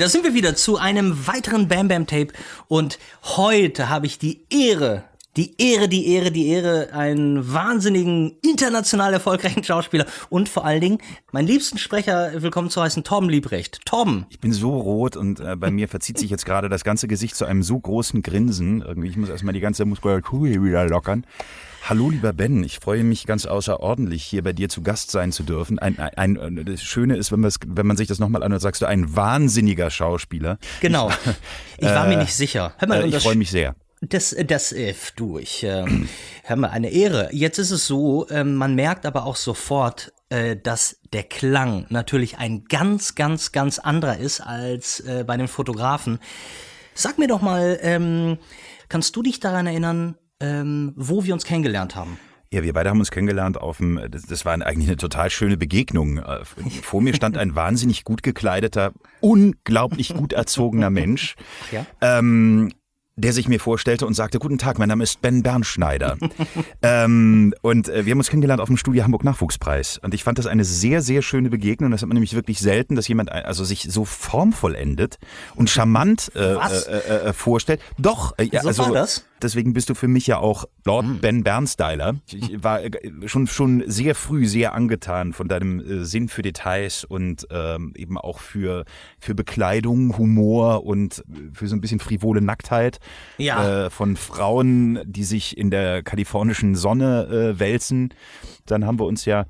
da sind wir wieder zu einem weiteren Bam Bam Tape und heute habe ich die Ehre, die Ehre, die Ehre, die Ehre, einen wahnsinnigen, international erfolgreichen Schauspieler und vor allen Dingen meinen liebsten Sprecher willkommen zu heißen, Tom Liebrecht. Tom. Ich bin so rot und äh, bei mir verzieht sich jetzt gerade das ganze Gesicht zu einem so großen Grinsen. Irgendwie, ich muss erstmal die ganze Muskulatur wieder lockern. Hallo lieber Ben, ich freue mich ganz außerordentlich, hier bei dir zu Gast sein zu dürfen. Ein, ein, ein das Schöne ist, wenn, wenn man sich das nochmal anhört, sagst du, ein wahnsinniger Schauspieler. Genau. Ich, ich war äh, mir nicht sicher. Hör mal, äh, ich freue mich sehr. Das, das, äh, du, ich, äh, hör mal, eine Ehre. Jetzt ist es so, äh, man merkt aber auch sofort, äh, dass der Klang natürlich ein ganz, ganz, ganz anderer ist als äh, bei den Fotografen. Sag mir doch mal, ähm, kannst du dich daran erinnern, ähm, wo wir uns kennengelernt haben. Ja, wir beide haben uns kennengelernt auf dem, das, das war eigentlich eine total schöne Begegnung. Äh, vor mir stand ein wahnsinnig gut gekleideter, unglaublich gut erzogener Mensch. Ja? Ähm, der sich mir vorstellte und sagte, guten Tag, mein Name ist Ben Bernschneider. ähm, und äh, wir haben uns kennengelernt auf dem Studio Hamburg Nachwuchspreis. Und ich fand das eine sehr, sehr schöne Begegnung. Das hat man nämlich wirklich selten, dass jemand also sich so formvollendet und charmant äh, äh, äh, vorstellt. Doch, äh, ja, so also, war das? Deswegen bist du für mich ja auch Lord mhm. Ben Bernstyler. Ich war äh, schon, schon sehr früh sehr angetan von deinem äh, Sinn für Details und ähm, eben auch für, für Bekleidung, Humor und für so ein bisschen frivole Nacktheit ja. äh, von Frauen, die sich in der kalifornischen Sonne äh, wälzen. Dann haben wir uns ja,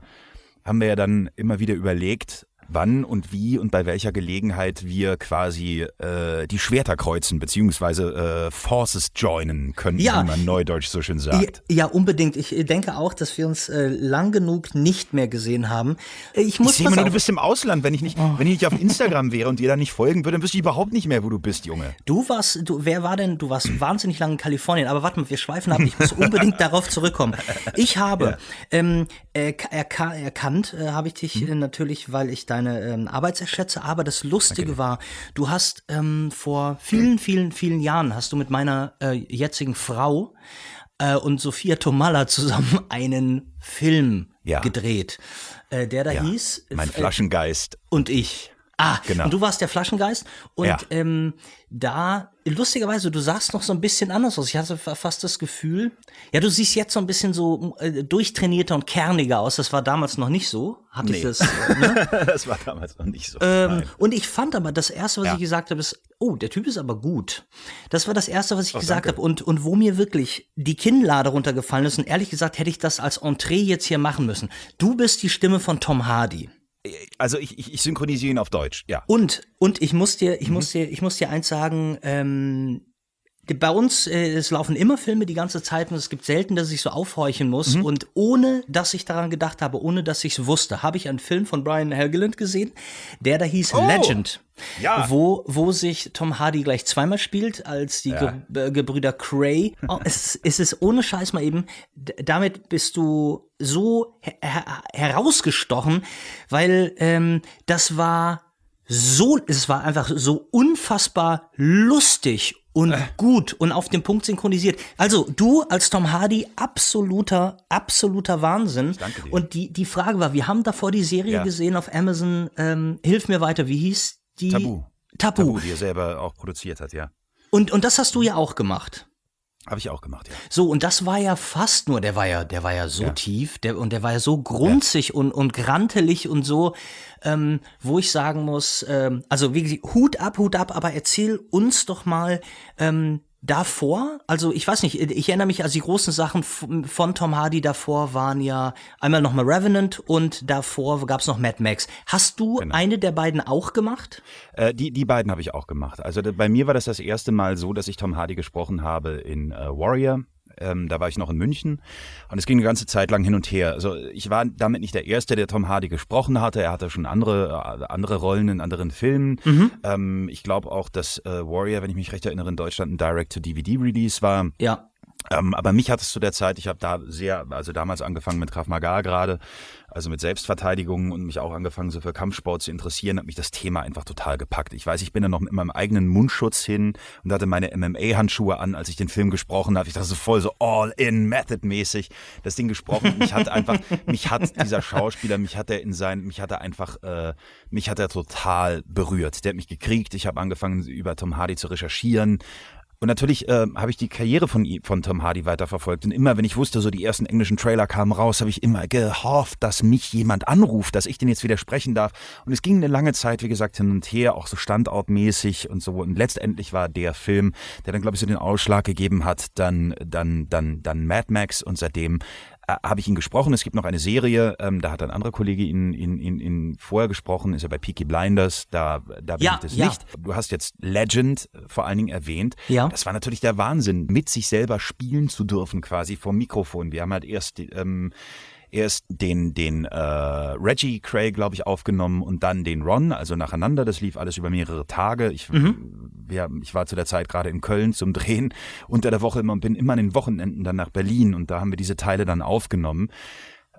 haben wir ja dann immer wieder überlegt, wann und wie und bei welcher Gelegenheit wir quasi äh, die Schwerter kreuzen, beziehungsweise äh, Forces joinen können, ja. wie man neudeutsch so schön sagt. Ja, unbedingt. Ich denke auch, dass wir uns äh, lang genug nicht mehr gesehen haben. Äh, ich muss ich sehe nur, du bist im Ausland. Wenn ich nicht, oh. wenn ich nicht auf Instagram wäre und dir da nicht folgen würde, dann wüsste ich überhaupt nicht mehr, wo du bist, Junge. Du warst, du, wer war denn, du warst wahnsinnig lange in Kalifornien, aber warte mal, wir schweifen ab, ich muss unbedingt darauf zurückkommen. Ich habe ja. ähm, erka erkannt, äh, habe ich dich hm. natürlich, weil ich dein deine ähm, Arbeitserschätze, aber das Lustige okay. war, du hast ähm, vor vielen, vielen, vielen Jahren hast du mit meiner äh, jetzigen Frau äh, und Sophia Tomalla zusammen einen Film ja. gedreht, äh, der da ja. hieß Mein äh, Flaschengeist und ich. Ah, genau. Und du warst der Flaschengeist. Und ja. ähm, da, lustigerweise, du sahst noch so ein bisschen anders aus. Ich hatte fast das Gefühl, ja, du siehst jetzt so ein bisschen so äh, durchtrainierter und kerniger aus. Das war damals noch nicht so. Hatte nee. ich das? Ne? das war damals noch nicht so. Ähm, und ich fand aber, das Erste, was ja. ich gesagt habe, ist, oh, der Typ ist aber gut. Das war das Erste, was ich oh, gesagt habe. Und, und wo mir wirklich die Kinnlade runtergefallen ist. Und ehrlich gesagt, hätte ich das als Entree jetzt hier machen müssen. Du bist die Stimme von Tom Hardy. Also ich, ich, ich synchronisiere ihn auf Deutsch, ja. Und, und ich muss dir, ich muss dir, ich muss dir eins sagen, ähm, bei uns, äh, es laufen immer Filme die ganze Zeit und es gibt selten, dass ich so aufhorchen muss. Mhm. Und ohne, dass ich daran gedacht habe, ohne dass ich es wusste, habe ich einen Film von Brian Helgeland gesehen, der da hieß oh. Legend. Ja. Wo, wo sich Tom Hardy gleich zweimal spielt, als die ja. Ge äh, Gebrüder Cray. Oh, es, es ist ohne Scheiß mal eben, damit bist du so her herausgestochen, weil ähm, das war so, es war einfach so unfassbar lustig und äh. gut und auf den Punkt synchronisiert. Also du als Tom Hardy absoluter absoluter Wahnsinn. Danke dir. Und die die Frage war, wir haben davor die Serie ja. gesehen auf Amazon. Ähm, Hilf mir weiter. Wie hieß die? Tabu. Tabu. Tabu, die er selber auch produziert hat, ja. Und und das hast du ja auch gemacht. Habe ich auch gemacht, ja. So, und das war ja fast nur, der war ja, der war ja so ja. tief, der, und der war ja so grunzig ja. und, und grantelig und so, ähm, wo ich sagen muss, ähm, also wie Hut ab, Hut ab, aber erzähl uns doch mal, ähm, davor, also ich weiß nicht, ich erinnere mich, also die großen Sachen von Tom Hardy davor waren ja einmal nochmal Revenant und davor gab es noch Mad Max. Hast du genau. eine der beiden auch gemacht? Äh, die, die beiden habe ich auch gemacht. Also bei mir war das das erste Mal so, dass ich Tom Hardy gesprochen habe in äh, Warrior ähm, da war ich noch in München und es ging eine ganze Zeit lang hin und her. Also ich war damit nicht der Erste, der Tom Hardy gesprochen hatte. Er hatte schon andere, äh, andere Rollen in anderen Filmen. Mhm. Ähm, ich glaube auch, dass äh, Warrior, wenn ich mich recht erinnere, in Deutschland ein Direct-to-DVD-Release war. Ja. Ähm, aber mich hat es zu der Zeit, ich habe da sehr, also damals angefangen mit Krav Maga gerade, also mit Selbstverteidigung und mich auch angefangen so für Kampfsport zu interessieren, hat mich das Thema einfach total gepackt. Ich weiß, ich bin da noch mit meinem eigenen Mundschutz hin und hatte meine MMA-Handschuhe an, als ich den Film gesprochen habe. Ich dachte so voll so all-in, method-mäßig das Ding gesprochen. Mich hat einfach, mich hat dieser Schauspieler, mich hat er in sein, mich hat er einfach, äh, mich hat er total berührt. Der hat mich gekriegt. Ich habe angefangen, über Tom Hardy zu recherchieren und natürlich äh, habe ich die Karriere von, von Tom Hardy weiterverfolgt. Und immer, wenn ich wusste, so die ersten englischen Trailer kamen raus, habe ich immer gehofft, dass mich jemand anruft, dass ich den jetzt wieder sprechen darf. Und es ging eine lange Zeit, wie gesagt, hin und her, auch so standortmäßig und so. Und letztendlich war der Film, der dann, glaube ich, so den Ausschlag gegeben hat, dann, dann, dann, dann Mad Max. Und seitdem habe ich ihn gesprochen. Es gibt noch eine Serie, ähm, da hat ein anderer Kollege ihn, ihn, ihn, ihn vorher gesprochen, ist ja bei Peaky Blinders, da, da bin ja, ich das ja. nicht. Du hast jetzt Legend äh, vor allen Dingen erwähnt. Ja. Das war natürlich der Wahnsinn, mit sich selber spielen zu dürfen quasi vom Mikrofon. Wir haben halt erst ähm, erst den, den äh, Reggie Cray, glaube ich, aufgenommen und dann den Ron, also nacheinander. Das lief alles über mehrere Tage. Ich, mhm. wir, ich war zu der Zeit gerade in Köln zum Drehen unter der Woche immer und bin immer an den Wochenenden dann nach Berlin und da haben wir diese Teile dann aufgenommen.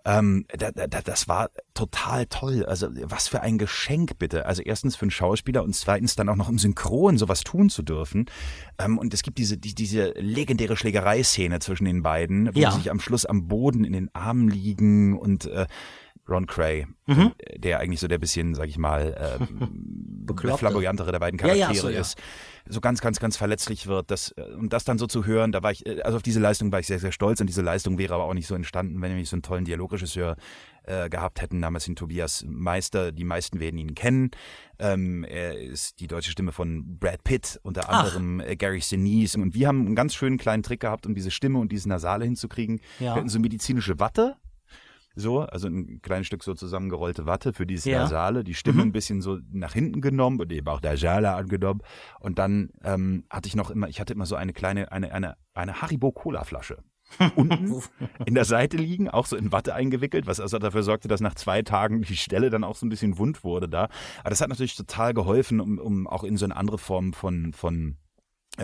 Ähm, da, da, das war total toll. Also was für ein Geschenk bitte. Also erstens für einen Schauspieler und zweitens dann auch noch im Synchron sowas tun zu dürfen. Ähm, und es gibt diese, die, diese legendäre Schlägereiszene zwischen den beiden, wo Ja. sie sich am Schluss am Boden in den Armen liegen und äh, Ron Cray, Mhm. der eigentlich so der bisschen, sag ich mal, äh, Bekloppte. flamboyantere der beiden Ja, ja, Charaktere so, ja. ist, so ganz, ganz, ganz verletzlich wird. Das, äh, und das dann so zu hören, da war ich, äh, also auf diese Leistung war ich sehr, sehr stolz und diese Leistung wäre aber auch nicht so entstanden, wenn wir nicht so einen tollen Dialogregisseur äh, gehabt hätten, damals den Tobias Meister. Die meisten werden ihn kennen. Ähm, er ist die deutsche Stimme von Brad Pitt, unter Ach. anderem äh, Gary Sinise. Und wir haben einen ganz schönen kleinen Trick gehabt, um diese Stimme und dieses Nasale hinzukriegen. Ja. Wir hatten so medizinische Watte. So, also ein kleines Stück so zusammengerollte Watte für dieses Ja. Nasale, die Stimme Mhm. ein bisschen so nach hinten genommen und eben auch der Jala angenommen. Und dann ähm, hatte ich noch immer, ich hatte immer so eine kleine, eine, eine, eine Haribo-Cola-Flasche. Unten in der Seite liegen, auch so in Watte eingewickelt, was also dafür sorgte, dass nach zwei Tagen die Stelle dann auch so ein bisschen wund wurde da. Aber das hat natürlich total geholfen, um, um auch in so eine andere Form von, von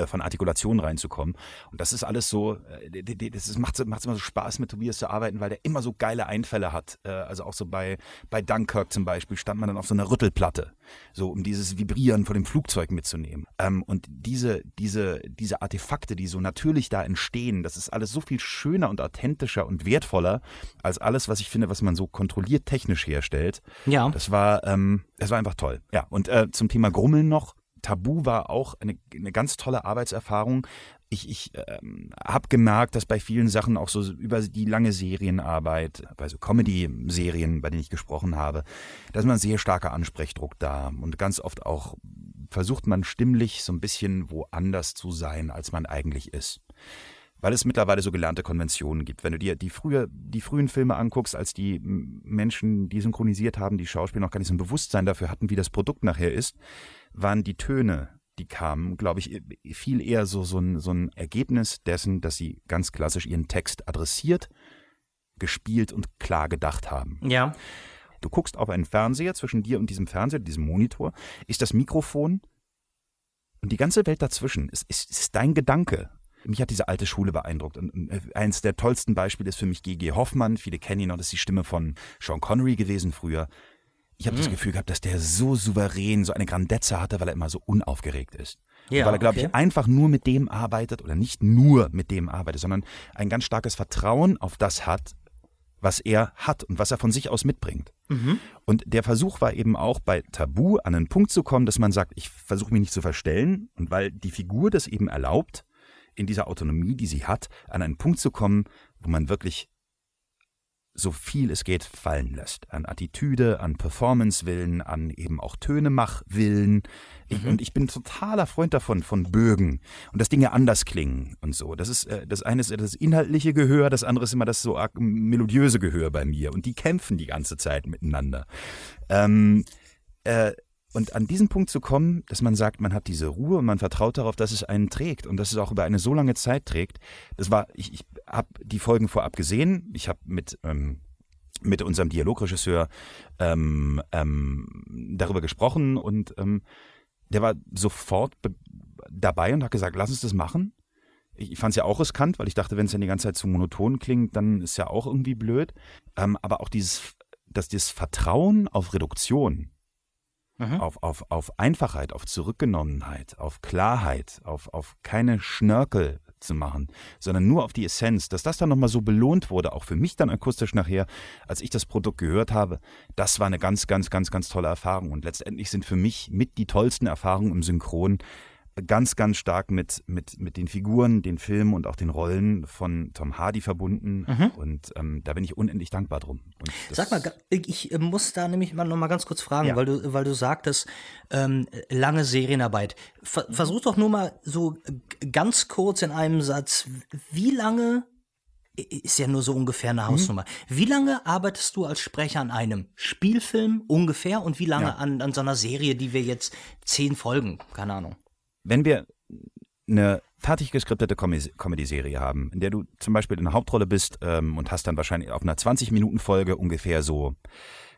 von Artikulation reinzukommen. Und das ist alles so, äh, das macht macht immer so Spaß mit Tobias zu arbeiten, weil der immer so geile Einfälle hat. Äh, Also auch so bei, bei Dunkirk zum Beispiel stand man dann auf so einer Rüttelplatte, so um dieses Vibrieren von dem Flugzeug mitzunehmen. Ähm, Und diese, diese, diese Artefakte, die so natürlich da entstehen, das ist alles so viel schöner und authentischer und wertvoller als alles, was ich finde, was man so kontrolliert technisch herstellt. Ja. Das war, ähm, das war einfach toll. Ja, und äh, zum Thema Grummeln noch. Tabu war auch eine, eine ganz tolle Arbeitserfahrung. Ich, ich ähm, habe gemerkt, dass bei vielen Sachen auch so über die lange Serienarbeit, bei so Comedy-Serien, bei denen ich gesprochen habe, da ist man sehr starker Ansprechdruck da und ganz oft auch versucht man stimmlich so ein bisschen woanders zu sein, als man eigentlich ist weil es mittlerweile so gelernte Konventionen gibt. Wenn du dir die, frühe, die frühen Filme anguckst, als die Menschen, die synchronisiert haben, die Schauspieler noch gar nicht so ein Bewusstsein dafür hatten, wie das Produkt nachher ist, waren die Töne, die kamen, glaube ich, viel eher so, so, ein, so ein Ergebnis dessen, dass sie ganz klassisch ihren Text adressiert, gespielt und klar gedacht haben. Ja. Du guckst auf einen Fernseher, zwischen dir und diesem Fernseher, diesem Monitor, ist das Mikrofon und die ganze Welt dazwischen ist, ist, ist dein Gedanke. Mich hat diese alte Schule beeindruckt. Und äh, eins der tollsten Beispiele ist für mich G.G. Hoffmann. Viele kennen ihn noch, das ist die Stimme von Sean Connery gewesen früher. Ich habe das Gefühl gehabt, dass der so souverän, so eine Grandezza hatte, weil er immer so unaufgeregt ist. Ja, weil er, glaube okay. ich, einfach nur mit dem arbeitet oder nicht nur mit dem arbeitet, sondern ein ganz starkes Vertrauen auf das hat, was er hat und was er von sich aus mitbringt. Und der Versuch war eben auch bei Tabu an einen Punkt zu kommen, dass man sagt, ich versuche mich nicht zu verstellen und weil die Figur das eben erlaubt, in dieser Autonomie, die sie hat, an einen Punkt zu kommen, wo man wirklich so viel es geht fallen lässt. An Attitüde, an Performance-Willen, an eben auch Tönemach-Willen. Ich, Und ich bin totaler Freund davon, von Bögen. Und dass Dinge anders klingen und so. Das ist, äh, das eine ist das inhaltliche Gehör, das andere ist immer das so melodiöse Gehör bei mir. Und die kämpfen die ganze Zeit miteinander. Ähm, äh, und an diesen Punkt zu kommen, dass man sagt, man hat diese Ruhe und man vertraut darauf, dass es einen trägt und dass es auch über eine so lange Zeit trägt. Das war, ich, ich habe die Folgen vorab gesehen. Ich habe mit ähm, mit unserem Dialogregisseur ähm, ähm, darüber gesprochen und ähm, der war sofort be- dabei und hat gesagt, lass uns das machen. Ich fand es ja auch riskant, weil ich dachte, wenn es dann die ganze Zeit zu monoton klingt, dann ist ja auch irgendwie blöd. Ähm, aber auch dieses, dass das Vertrauen auf Reduktion, mhm. auf, auf, auf Einfachheit, auf Zurückgenommenheit, auf Klarheit, auf, auf keine Schnörkel zu machen, sondern nur auf die Essenz, dass das dann nochmal so belohnt wurde, auch für mich dann akustisch nachher, als ich das Produkt gehört habe, das war eine ganz, ganz, ganz, ganz tolle Erfahrung. Und letztendlich sind für mich mit die tollsten Erfahrungen im Synchron ganz, ganz stark mit, mit, mit den Figuren, den Filmen und auch den Rollen von Tom Hardy verbunden. Mhm. Und ähm, da bin ich unendlich dankbar drum. Sag mal, ich äh, muss da nämlich mal noch mal ganz kurz fragen, ja. weil, du, weil du sagtest, ähm, lange Serienarbeit. Ver versuch doch nur mal so ganz kurz in einem Satz, wie lange ist ja nur so ungefähr eine mhm. Hausnummer. Mhm. Wie lange arbeitest du als Sprecher an einem Spielfilm ungefähr und wie lange ja. an, an so einer Serie, die wir jetzt zehn Folgen, keine Ahnung? Wenn wir eine fertig geskriptete Comedy-Serie haben, in der du zum Beispiel in der Hauptrolle bist ähm, und hast dann wahrscheinlich auf einer 20-Minuten-Folge ungefähr so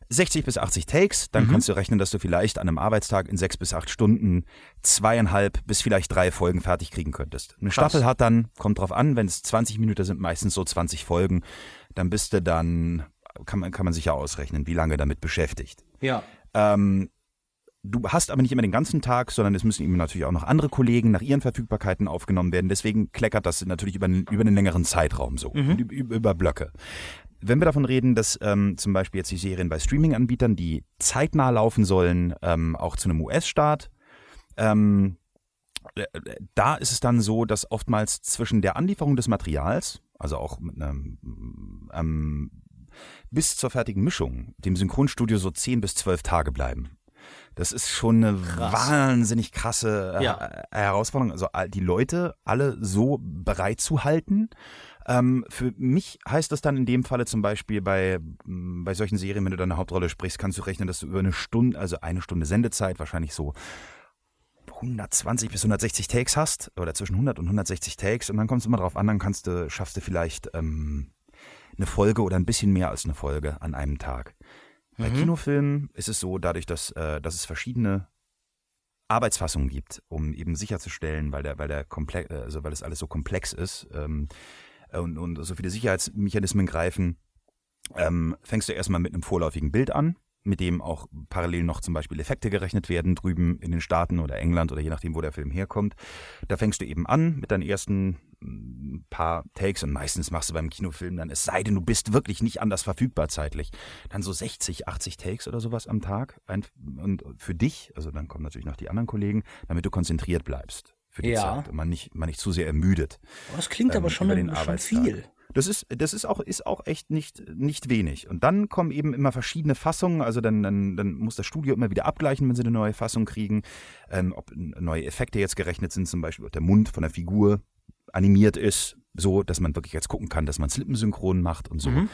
60 bis 80 Takes, dann mhm. kannst du rechnen, dass du vielleicht an einem Arbeitstag in sechs bis acht Stunden zweieinhalb bis vielleicht drei Folgen fertig kriegen könntest. Eine Krass. Staffel hat dann, kommt drauf an, wenn es 20 Minuten sind, meistens so 20 Folgen, dann bist du dann, kann man, kann man sich ja ausrechnen, wie lange damit beschäftigt. Ja. Ähm, Du hast aber nicht immer den ganzen Tag, sondern es müssen eben natürlich auch noch andere Kollegen nach ihren Verfügbarkeiten aufgenommen werden. Deswegen kleckert das natürlich über, einen, über einen längeren Zeitraum so, mhm. über, über Blöcke. Wenn wir davon reden, dass ähm, zum Beispiel jetzt die Serien bei Streaming-Anbietern, die zeitnah laufen sollen, ähm, auch zu einem US-Staat, ähm, äh, da ist es dann so, dass oftmals zwischen der Anlieferung des Materials, also auch mit einem, ähm, bis zur fertigen Mischung, dem Synchronstudio so 10 bis 12 Tage bleiben. Das ist schon eine Krass. wahnsinnig krasse äh, ja. Herausforderung. Also die Leute alle so bereit zu halten. Ähm, für mich heißt das dann in dem Falle zum Beispiel bei, mm, bei solchen Serien, wenn du deine Hauptrolle sprichst, kannst du rechnen, dass du über eine Stunde, also eine Stunde Sendezeit, wahrscheinlich so 120 bis 160 Takes hast oder zwischen 100 und 160 Takes und dann kommt es immer drauf an, dann kannst du, schaffst du vielleicht ähm, eine Folge oder ein bisschen mehr als eine Folge an einem Tag. Bei mhm. Kinofilmen ist es so, dadurch, dass, äh, dass es verschiedene Arbeitsfassungen gibt, um eben sicherzustellen, weil der, weil der komplex, also weil das alles so komplex ist ähm, und, und so viele Sicherheitsmechanismen greifen, ähm, fängst du erstmal mit einem vorläufigen Bild an, mit dem auch parallel noch zum Beispiel Effekte gerechnet werden, drüben in den Staaten oder England oder je nachdem, wo der Film herkommt. Da fängst du eben an mit deinen ersten ein paar Takes und meistens machst du beim Kinofilm dann, es sei denn, du bist wirklich nicht anders verfügbar zeitlich, dann so 60, 80 Takes oder sowas am Tag. Und für dich, also dann kommen natürlich noch die anderen Kollegen, damit du konzentriert bleibst für die ja. Zeit und man nicht, man nicht zu sehr ermüdet. Das klingt ähm, aber schon, den schon viel. Das ist, das ist auch, ist auch echt nicht, nicht wenig. Und dann kommen eben immer verschiedene Fassungen. Also dann, dann, dann muss das Studio immer wieder abgleichen, wenn sie eine neue Fassung kriegen. Ähm, ob neue Effekte jetzt gerechnet sind, zum Beispiel der Mund von der Figur animiert ist, so dass man wirklich jetzt gucken kann, dass man Slippensynchron macht und so. Mhm.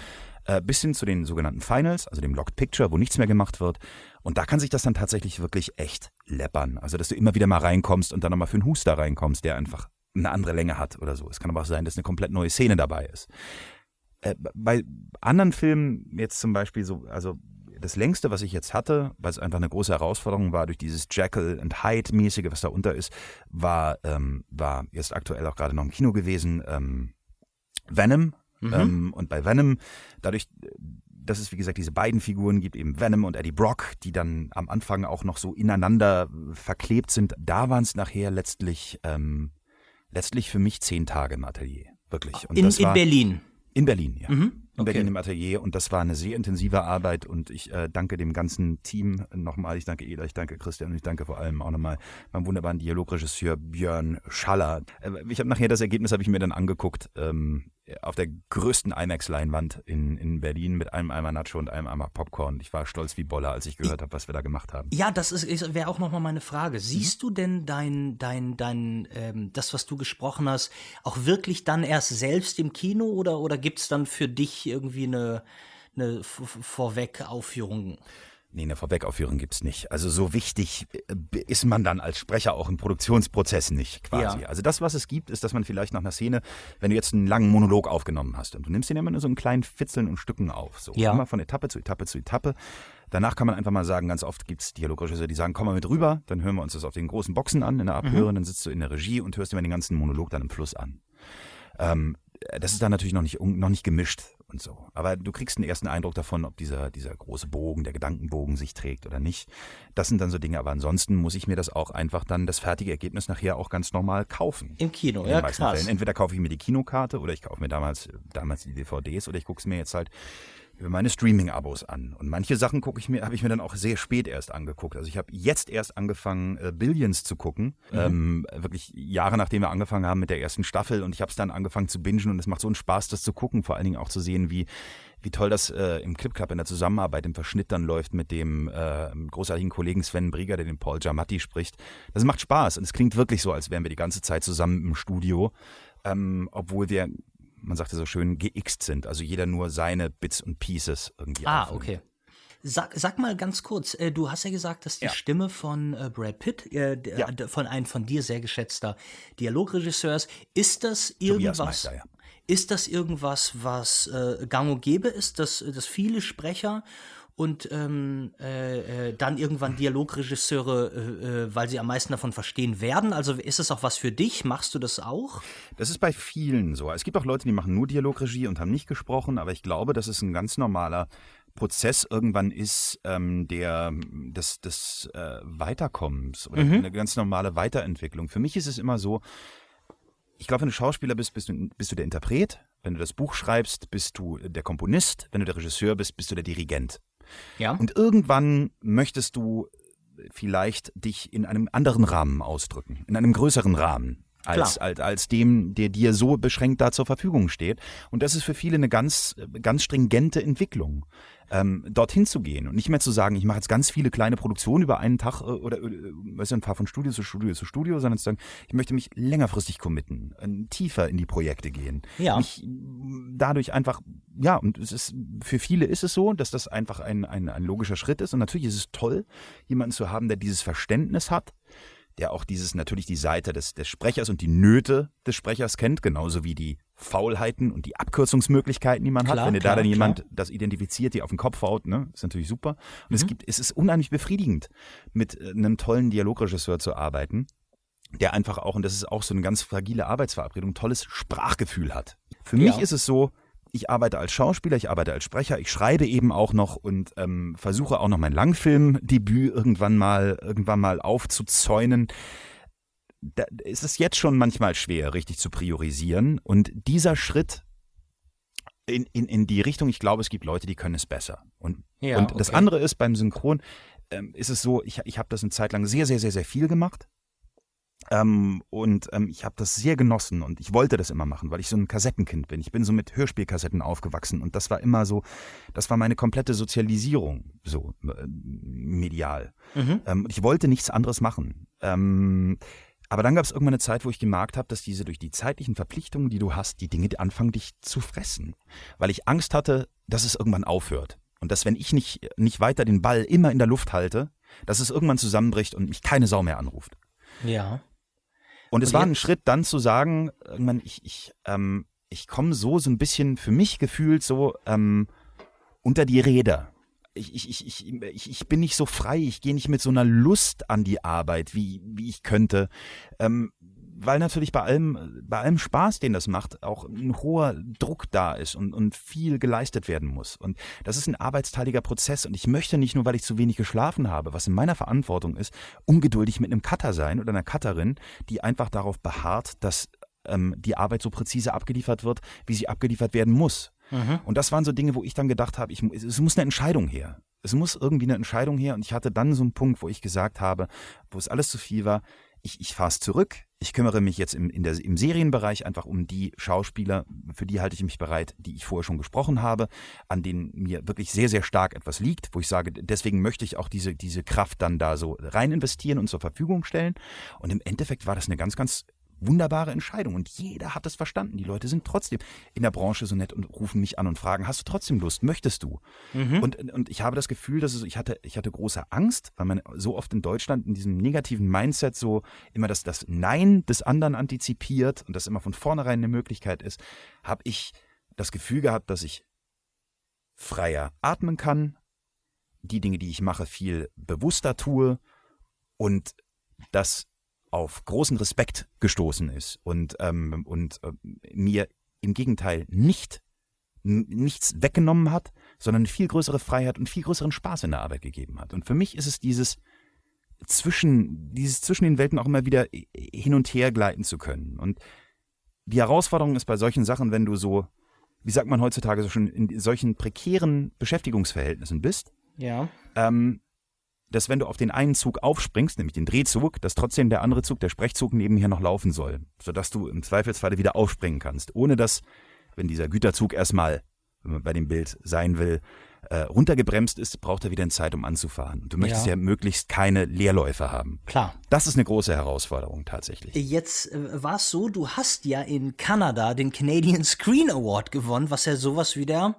Äh, bis hin zu den sogenannten Finals, also dem Locked Picture, wo nichts mehr gemacht wird. Und da kann sich das dann tatsächlich wirklich echt läppern. Also, dass du immer wieder mal reinkommst und dann nochmal für einen Huster reinkommst, der einfach eine andere Länge hat oder so. Es kann aber auch sein, dass eine komplett neue Szene dabei ist. Äh, bei anderen Filmen, jetzt zum Beispiel so, also das längste, was ich jetzt hatte, weil es einfach eine große Herausforderung war, durch dieses Jekyll and Hyde-mäßige, was da unter ist, war, ähm, war jetzt aktuell auch gerade noch im Kino gewesen, ähm, Venom. Mhm. Ähm, und bei Venom, dadurch, dass es wie gesagt diese beiden Figuren gibt, eben Venom und Eddie Brock, die dann am Anfang auch noch so ineinander verklebt sind, da waren es nachher letztlich, ähm, letztlich für mich zehn Tage im Atelier. Wirklich. Und in, in Berlin. In Berlin, ja. Mhm in okay. Berlin im Atelier und das war eine sehr intensive Arbeit und ich äh, danke dem ganzen Team nochmal. Ich danke Eda, ich danke Christian und ich danke vor allem auch nochmal meinem wunderbaren Dialogregisseur Björn Schaller. Äh, ich habe nachher das Ergebnis habe ich mir dann angeguckt ähm, auf der größten IMAX-Leinwand in, in Berlin mit einem Eimer Nacho und einem Eimer Popcorn. Ich war stolz wie Boller, als ich gehört habe, was wir da gemacht haben. Ja, das ist, wäre auch nochmal meine Frage. Siehst mhm. du denn dein, dein, dein, ähm, das, was du gesprochen hast, auch wirklich dann erst selbst im Kino oder, oder gibt es dann für dich irgendwie eine, eine Vorweg-Aufführung? Nee, eine Vorwegaufführung gibt es nicht. Also so wichtig äh, ist man dann als Sprecher auch im Produktionsprozess nicht quasi. Ja. Also das, was es gibt, ist, dass man vielleicht nach einer Szene, wenn du jetzt einen langen Monolog aufgenommen hast und du nimmst den immer nur so in kleinen Fitzeln und Stücken auf, so ja. immer von Etappe zu Etappe zu Etappe. Danach kann man einfach mal sagen, ganz oft gibt es Dialogregisseure, die sagen, komm mal mit rüber, dann hören wir uns das auf den großen Boxen an in der Abhöre, mhm. dann sitzt du in der Regie und hörst dir mal den ganzen Monolog dann im Fluss an. Ähm, das ist dann natürlich noch nicht, noch nicht gemischt und so. Aber du kriegst einen ersten Eindruck davon, ob dieser, dieser große Bogen, der Gedankenbogen sich trägt oder nicht. Das sind dann so Dinge. Aber ansonsten muss ich mir das auch einfach dann das fertige Ergebnis nachher auch ganz normal kaufen. Im Kino, In ja krass. Fällen. Entweder kaufe ich mir die Kinokarte oder ich kaufe mir damals, damals die DVDs oder ich gucke es mir jetzt halt über meine Streaming-Abos an. Und manche Sachen gucke ich mir, habe ich mir dann auch sehr spät erst angeguckt. Also ich habe jetzt erst angefangen, äh, Billions zu gucken. Mhm. Ähm, wirklich Jahre nachdem wir angefangen haben mit der ersten Staffel. Und ich habe es dann angefangen zu bingen und es macht so einen Spaß, das zu gucken. Vor allen Dingen auch zu sehen, wie wie toll das äh, im Clip Club in der Zusammenarbeit, im Verschnitt dann läuft mit dem äh, großartigen Kollegen Sven Brieger, der den Paul Giamatti spricht. Das macht Spaß und es klingt wirklich so, als wären wir die ganze Zeit zusammen im Studio, ähm, obwohl wir man sagte so schön, geixt sind. Also jeder nur seine Bits und Pieces irgendwie Ah, aufnimmt. okay. Sag, sag mal ganz kurz, äh, du hast ja gesagt, dass die ja. Stimme von äh, Brad Pitt, äh, ja. von einem von dir sehr geschätzter Dialogregisseur ist. Ist das irgendwas? Meister, ja. Ist das irgendwas, was äh, gang und gäbe ist, dass, dass viele Sprecher und ähm, äh, äh, dann irgendwann Dialogregisseure, äh, äh, weil sie am meisten davon verstehen werden. Also ist es auch was für dich? Machst du das auch? Das ist bei vielen so. Es gibt auch Leute, die machen nur Dialogregie und haben nicht gesprochen, aber ich glaube, dass es ein ganz normaler Prozess irgendwann ist, ähm, der des, des äh, Weiterkommens oder mhm. eine ganz normale Weiterentwicklung. Für mich ist es immer so, ich glaube, wenn du Schauspieler bist, bist du, bist du der Interpret. Wenn du das Buch schreibst, bist du der Komponist. Wenn du der Regisseur bist, bist du der Dirigent. Ja. Und irgendwann möchtest du vielleicht dich in einem anderen Rahmen ausdrücken, in einem größeren Rahmen. Als, als, als dem, der dir so beschränkt da zur Verfügung steht. Und das ist für viele eine ganz, ganz stringente Entwicklung ähm, dorthin zu gehen und nicht mehr zu sagen, ich mache jetzt ganz viele kleine Produktionen über einen Tag äh, oder äh, weißt du, ein paar von Studio zu Studio zu Studio, sondern zu sagen, ich möchte mich längerfristig committen, äh, tiefer in die Projekte gehen. Ja. Mich dadurch einfach, ja, und es ist, für viele ist es so, dass das einfach ein, ein, ein logischer Schritt ist. Und natürlich ist es toll, jemanden zu haben, der dieses Verständnis hat der auch dieses natürlich die Seite des, des Sprechers und die Nöte des Sprechers kennt, genauso wie die Faulheiten und die Abkürzungsmöglichkeiten, die man klar, hat. Wenn dir da dann jemand klar. das identifiziert, die auf den Kopf haut, ne, ist natürlich super. Und mhm. es gibt, es ist unheimlich befriedigend, mit äh, einem tollen Dialogregisseur zu arbeiten, der einfach auch, und das ist auch so eine ganz fragile Arbeitsverabredung, tolles Sprachgefühl hat. Für ja. mich ist es so, ich arbeite als Schauspieler, ich arbeite als Sprecher, ich schreibe eben auch noch und ähm, versuche auch noch mein Langfilmdebüt irgendwann mal, irgendwann mal aufzuzäunen. Da ist es jetzt schon manchmal schwer, richtig zu priorisieren. Und dieser Schritt in, in, in die Richtung, ich glaube, es gibt Leute, die können es besser. Und, ja, und das andere ist beim Synchron, ähm, ist es so, ich, ich habe das eine Zeit lang sehr, sehr, sehr, sehr viel gemacht. Ähm, und ähm, ich habe das sehr genossen und ich wollte das immer machen, weil ich so ein Kassettenkind bin. Ich bin so mit Hörspielkassetten aufgewachsen und das war immer so, das war meine komplette Sozialisierung, so äh, medial. Mhm. Ähm, ich wollte nichts anderes machen. Ähm, aber dann gab es irgendwann eine Zeit, wo ich gemerkt habe, dass diese durch die zeitlichen Verpflichtungen, die du hast, die Dinge anfangen, dich zu fressen. Weil ich Angst hatte, dass es irgendwann aufhört. Und dass, wenn ich nicht, nicht weiter den Ball immer in der Luft halte, dass es irgendwann zusammenbricht und mich keine Sau mehr anruft. Ja. Und es und war ein Schritt dann zu sagen, irgendwann, ich, ich, ähm, ich komme so, so ein bisschen für mich gefühlt so ähm, unter die Räder. Ich, ich, ich, ich, ich bin nicht so frei, ich gehe nicht mit so einer Lust an die Arbeit, wie, wie ich könnte. Ähm, weil natürlich bei allem, bei allem Spaß, den das macht, auch ein hoher Druck da ist und, und viel geleistet werden muss. Und das ist ein arbeitsteiliger Prozess. Und ich möchte nicht nur, weil ich zu wenig geschlafen habe, was in meiner Verantwortung ist, ungeduldig mit einem Cutter sein oder einer Cutterin, die einfach darauf beharrt, dass ähm, die Arbeit so präzise abgeliefert wird, wie sie abgeliefert werden muss. Mhm. Und das waren so Dinge, wo ich dann gedacht habe, ich, es muss eine Entscheidung her. Es muss irgendwie eine Entscheidung her. Und ich hatte dann so einen Punkt, wo ich gesagt habe, wo es alles zu viel war, ich, ich fahre es zurück. Ich kümmere mich jetzt im, der, im Serienbereich einfach um die Schauspieler, für die halte ich mich bereit, die ich vorher schon gesprochen habe, an denen mir wirklich sehr, sehr stark etwas liegt, wo ich sage, deswegen möchte ich auch diese, diese Kraft dann da so rein investieren und zur Verfügung stellen. Und im Endeffekt war das eine ganz, ganz wunderbare Entscheidung. Und jeder hat das verstanden. Die Leute sind trotzdem in der Branche so nett und rufen mich an und fragen, hast du trotzdem Lust? Möchtest du? Mhm. Und, und ich habe das Gefühl, dass es, ich hatte, ich hatte große Angst, weil man so oft in Deutschland in diesem negativen Mindset so immer das, das Nein des anderen antizipiert und das immer von vornherein eine Möglichkeit ist, habe ich das Gefühl gehabt, dass ich freier atmen kann, die Dinge, die ich mache, viel bewusster tue und dass auf großen Respekt gestoßen ist und, ähm, und äh, mir im Gegenteil nicht nichts weggenommen hat, sondern viel größere Freiheit und viel größeren Spaß in der Arbeit gegeben hat. Und für mich ist es dieses zwischen, dieses zwischen den Welten auch immer wieder hin und her gleiten zu können. Und die Herausforderung ist bei solchen Sachen, wenn du so, wie sagt man heutzutage so schon, in solchen prekären Beschäftigungsverhältnissen bist, ja. ähm, dass wenn du auf den einen Zug aufspringst, nämlich den Drehzug, dass trotzdem der andere Zug, der Sprechzug nebenher noch laufen soll, sodass du im Zweifelsfalle wieder aufspringen kannst, ohne dass, wenn dieser Güterzug erstmal, wenn man bei dem Bild sein will, äh, runtergebremst ist, braucht er wieder Zeit, um anzufahren. Und du möchtest ja. ja. möglichst keine Leerläufe haben. Klar. Das ist eine große Herausforderung tatsächlich. Jetzt äh, war es so, du hast ja in Kanada den Canadian Screen Award gewonnen, was ja sowas wie der,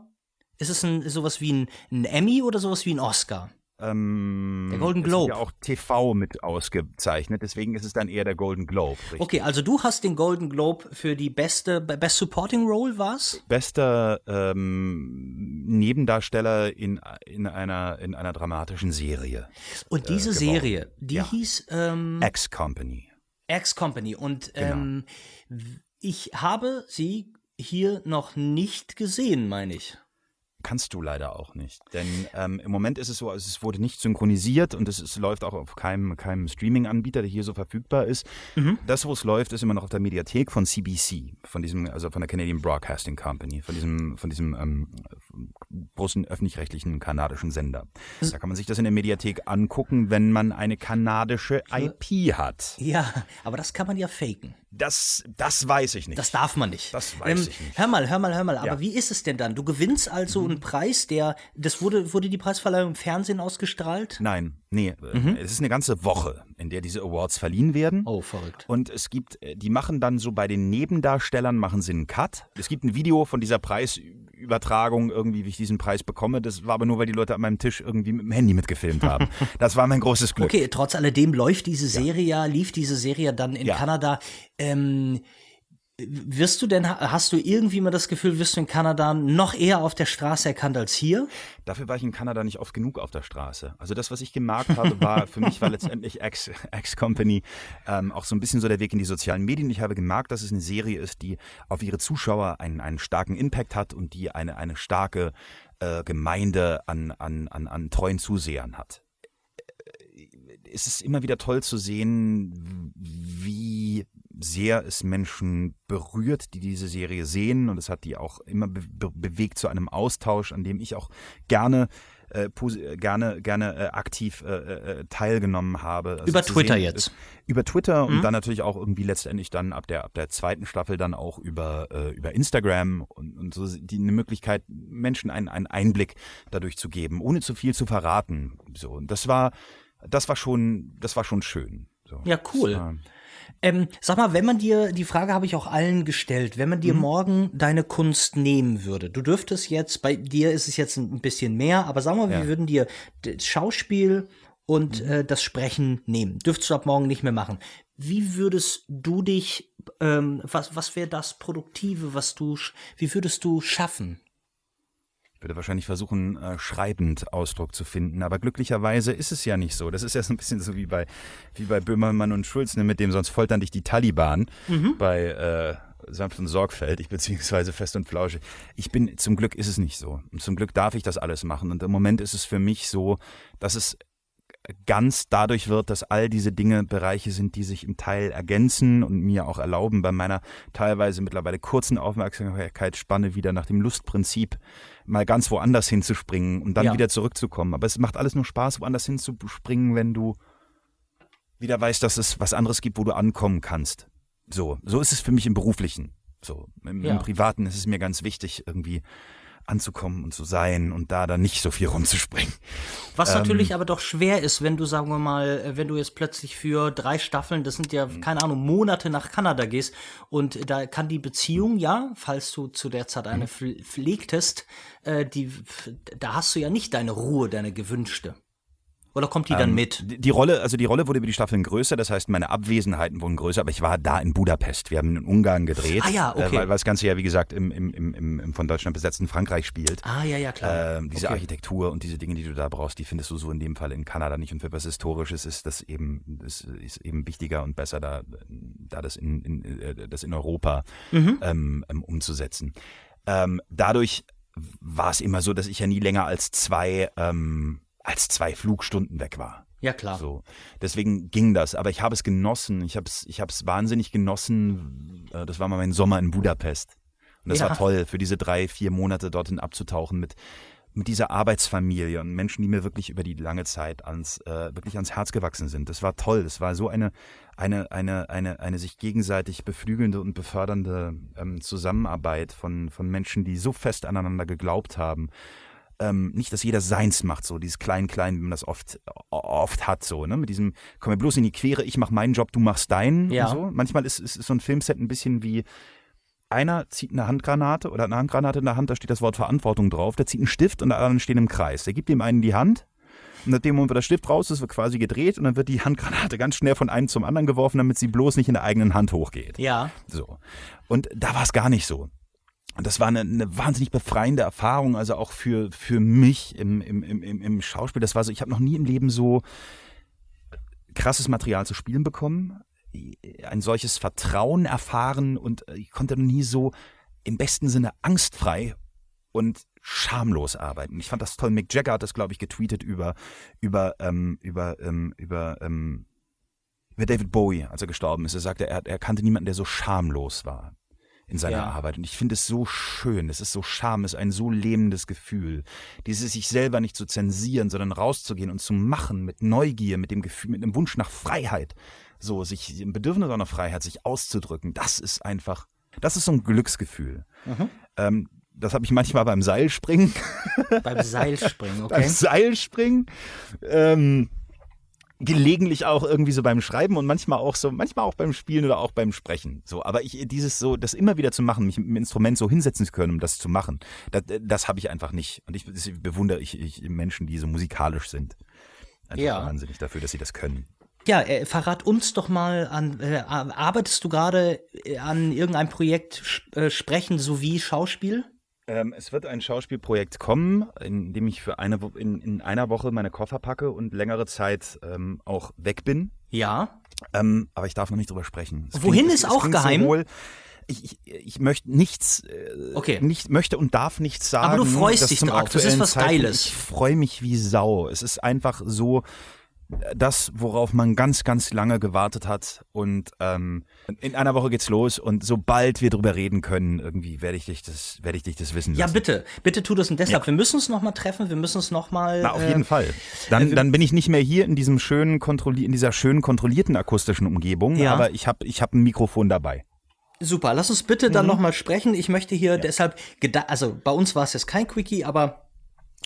ist es ein, sowas wie ein, ein Emmy oder sowas wie ein Oscar? Ähm, der Golden Globe. Ja auch TV mit ausgezeichnet, deswegen ist es dann eher der Golden Globe. Richtig? Okay, also du hast den Golden Globe für die beste Best Supporting Role war's? Bester ähm, Nebendarsteller in, in einer in einer dramatischen Serie. Und diese äh, Serie, die ja. hieß ähm, X Company. X Company und genau. ähm, ich habe sie hier noch nicht gesehen, meine ich kannst du leider auch nicht. Denn ähm, im Moment ist es so, es wurde nicht synchronisiert und es, es läuft auch auf keinem, keinem Streaming-Anbieter, der hier so verfügbar ist. Mhm. Das, wo es läuft, ist immer noch auf der Mediathek von CBC, von diesem, also von der Canadian Broadcasting Company, von diesem, von diesem ähm, großen öffentlich-rechtlichen kanadischen Sender. Da kann man sich das in der Mediathek angucken, wenn man eine kanadische IP hat. Ja, aber das kann man ja faken. Das, das weiß ich nicht. Das darf man nicht. Das weiß ähm, ich nicht. Hör mal, hör mal, hör mal. Aber ja. wie ist es denn dann? Du gewinnst also mhm. einen Preis, der, das wurde, wurde die Preisverleihung im Fernsehen ausgestrahlt? Nein, nee. Mhm. Es ist eine ganze Woche, in der diese Awards verliehen werden. Oh, verrückt. Und es gibt, äh, die machen dann so bei den Nebendarstellern machen sie einen Cut. Es gibt ein Video von dieser Preisübertragung irgendwie, wie ich diesen Preis bekomme. Das war aber nur, weil die Leute an meinem Tisch irgendwie mit dem Handy mitgefilmt haben. das war mein großes Glück. Okay, trotz alledem läuft diese Serie ja, lief diese Serie dann in ja. Kanada ähm, wirst du denn, hast du irgendwie mal das Gefühl, wirst du in Kanada noch eher auf der Straße erkannt als hier? Dafür war ich in Kanada nicht oft genug auf der Straße. Also das, was ich gemerkt habe, war, für mich war letztendlich X-Company ähm, auch so ein bisschen so der Weg in die sozialen Medien. Ich habe gemerkt, dass es eine Serie ist, die auf ihre Zuschauer einen, einen starken Impact hat und die eine, eine starke äh, Gemeinde an, an, an, an treuen Zusehern hat es ist immer wieder toll zu sehen, wie sehr es Menschen berührt, die diese Serie sehen. Und es hat die auch immer be bewegt zu einem Austausch, an dem ich auch gerne äh, gerne gerne äh, aktiv äh, äh teilgenommen habe. Also über Twitter sehen, jetzt. Über Twitter mhm. und dann natürlich auch irgendwie letztendlich dann ab der ab der zweiten Staffel dann auch über äh, über Instagram und, und so die eine Möglichkeit Menschen einen einen Einblick dadurch zu geben, ohne zu viel zu verraten. So und das war das war schon, das war schon schön. So. Ja, cool. Ähm, sag mal, wenn man dir, die Frage habe ich auch allen gestellt, wenn man dir mhm. morgen deine Kunst nehmen würde, du dürftest jetzt, bei dir ist es jetzt ein bisschen mehr, aber sag mal, ja. wir würden dir das Schauspiel und mhm. äh, das Sprechen nehmen. Dürftest du ab morgen nicht mehr machen. Wie würdest du dich, ähm, was, was wäre das Produktive, was du, wie würdest du schaffen? Ich würde wahrscheinlich versuchen, äh, schreibend Ausdruck zu finden, aber glücklicherweise ist es ja nicht so. Das ist ja so ein bisschen so wie bei, wie bei Böhmermann und Schulz, ne, mit dem sonst foltern dich die Taliban mhm. bei äh, sanft und sorgfältig, beziehungsweise fest und flauschig. Ich bin, zum Glück ist es nicht so. Und zum Glück darf ich das alles machen. Und im Moment ist es für mich so, dass es ganz dadurch wird, dass all diese Dinge Bereiche sind, die sich im Teil ergänzen und mir auch erlauben, bei meiner teilweise mittlerweile kurzen Aufmerksamkeitsspanne wieder nach dem Lustprinzip mal ganz woanders hinzuspringen und dann ja. wieder zurückzukommen. Aber es macht alles nur Spaß, woanders hinzuspringen, wenn du wieder weißt, dass es was anderes gibt, wo du ankommen kannst. So, so ist es für mich im Beruflichen. So, im, ja. im Privaten ist es mir ganz wichtig, irgendwie anzukommen und zu sein und da dann nicht so viel rumzuspringen. Was ähm, natürlich aber doch schwer ist, wenn du, sagen wir mal, äh, wenn du jetzt plötzlich für drei Staffeln, das sind ja, mhm. keine Ahnung, Monate nach Kanada gehst und da kann die Beziehung, ja, falls du zu der Zeit eine mhm. pflegtest, äh, die, da hast du ja nicht deine Ruhe, deine gewünschte. Oder kommt die dann Ähm, mit? Die, Rolle, also die Rolle wurde über die Staffeln größer, das heißt, meine Abwesenheiten wurden größer, aber ich war da in Budapest. Wir haben in Ungarn gedreht. Ah ja, okay. Äh, weil, weil das Ganze ja, wie gesagt, im, im, im, im, im von Deutschland besetzten Frankreich spielt. Ah, ja, ja, klar. Ähm, diese Okay. Architektur und diese Dinge, die du da brauchst, die findest du so in dem Fall in Kanada nicht. Und für was Historisches ist das eben, das ist eben wichtiger und besser, da, da das in, in, äh, das in Europa Mhm. ähm, ähm, umzusetzen. Ähm, dadurch war es immer so, dass ich ja nie länger als zwei, ähm, als zwei Flugstunden weg war. Ja, klar. So. Deswegen ging das. Aber ich habe es genossen. Ich habe es ich habe es wahnsinnig genossen. Äh, Das war mal mein Sommer in Budapest. Und das Ja. war toll, für diese drei, vier Monate dorthin abzutauchen mit, mit dieser Arbeitsfamilie und Menschen, die mir wirklich über die lange Zeit ans, äh, wirklich ans Herz gewachsen sind. Das war toll. Das war so eine, eine, eine, eine, eine sich gegenseitig beflügelnde und befördernde ähm, Zusammenarbeit von, von Menschen, die so fest aneinander geglaubt haben ähm, nicht, dass jeder seins macht, so dieses Klein-Klein, wie man das oft, oft hat, so, ne? Mit diesem, komm mir bloß in die Quere, ich mach meinen Job, du machst deinen Ja. so. Manchmal ist, ist, ist so ein Filmset ein bisschen wie, einer zieht eine Handgranate oder eine Handgranate in der Hand, da steht das Wort Verantwortung drauf, der zieht einen Stift und alle anderen stehen im Kreis. Der gibt dem einen die Hand und nachdem Moment, wo der Stift raus ist, wird quasi gedreht und dann wird die Handgranate ganz schnell von einem zum anderen geworfen, damit sie bloß nicht in der eigenen Hand hochgeht. Ja. So. Und da war es gar nicht so. Und das war eine, eine wahnsinnig befreiende Erfahrung, also auch für, für mich im, im, im, im Schauspiel. Das war so, ich habe noch nie im Leben so krasses Material zu spielen bekommen, ein solches Vertrauen erfahren und ich konnte noch nie so im besten Sinne angstfrei und schamlos arbeiten. Ich fand das toll. Mick Jagger hat das, glaube ich, getweetet über, über, ähm, über, ähm, über, ähm, über David Bowie, als er gestorben ist. Er sagte, er, er kannte niemanden, der so schamlos war in seiner Ja. Arbeit. Und ich finde es so schön, es ist so Scham, es ist ein so lähmendes Gefühl. Dieses sich selber nicht zu zensieren, sondern rauszugehen und zu machen mit Neugier, mit dem Gefühl, mit einem Wunsch nach Freiheit. So, sich im Bedürfnis nach Freiheit, sich auszudrücken, das ist einfach, das ist so ein Glücksgefühl. Mhm. Ähm, das habe ich manchmal beim Seilspringen. Beim Seilspringen, beim okay. Seilspringen. Ähm, gelegentlich auch irgendwie so beim Schreiben und manchmal auch so, manchmal auch beim Spielen oder auch beim Sprechen. So, aber ich dieses so, das immer wieder zu machen, mich mit dem Instrument so hinsetzen zu können, um das zu machen, das, das habe ich einfach nicht. Und ich bewundere ich, ich Menschen, die so musikalisch sind. Einfach Ja. wahnsinnig dafür, dass sie das können. Ja, äh, verrat uns doch mal an, äh, arbeitest du gerade äh, an irgendeinem Projekt äh, Sprechen sowie Schauspiel? Ähm, es wird ein Schauspielprojekt kommen, in dem ich für eine in, in einer Woche meine Koffer packe und längere Zeit ähm, auch weg bin. Ja. Ähm, aber ich darf noch nicht drüber sprechen. Es Wohin klingt- ist es- auch geheim? So wohl. ich, ich, ich möchte nichts, äh, Okay. nicht, möchte und darf nichts sagen. Aber du freust dich drauf. Das ist was Zeitpunkt- Geiles. Ich freue mich wie Sau. Es ist einfach so das, worauf man ganz, ganz lange gewartet hat. Und ähm, in einer Woche geht's los. Und sobald wir drüber reden können, irgendwie werde ich dich das, werde ich dich das wissen Ja, lassen. bitte, bitte tu das und deshalb. Wir müssen uns noch mal treffen, wir müssen uns noch mal. Na, auf äh, jeden Fall. Dann, dann bin ich nicht mehr hier in diesem schönen kontrolli in dieser schönen kontrollierten akustischen Umgebung, Ja. aber ich habe ich hab ein Mikrofon dabei. Super, lass uns bitte Mhm. dann noch mal sprechen. Ich möchte hier deshalb, geda- also bei uns war es jetzt kein Quickie, aber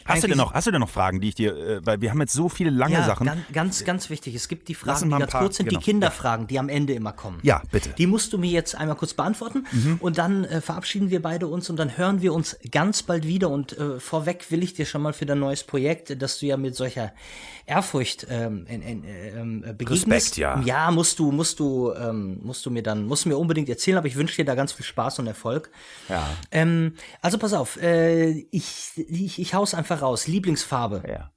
Hast du denn noch, hast du denn noch Fragen, die ich dir, äh, weil wir haben jetzt so viele lange ja, Sachen. Ganz, ganz, ganz wichtig. Es gibt die Fragen, die ganz paar- kurz sind, genau. die Kinderfragen, die am Ende immer kommen. Ja, bitte. Die musst du mir jetzt einmal kurz beantworten und dann äh, verabschieden wir beide uns und dann hören wir uns ganz bald wieder und äh, vorweg will ich dir schon mal für dein neues Projekt, dass du ja mit solcher Ehrfurcht ähm, in, in, ähm, äh, begegnest. Respekt, ja. Ja, musst du, musst du, ähm, musst du mir dann, musst du mir unbedingt erzählen, aber ich wünsche dir da ganz viel Spaß und Erfolg. Ja. Ähm, also pass auf, äh, ich, ich, ich hau's einfach raus. Lieblingsfarbe. ja.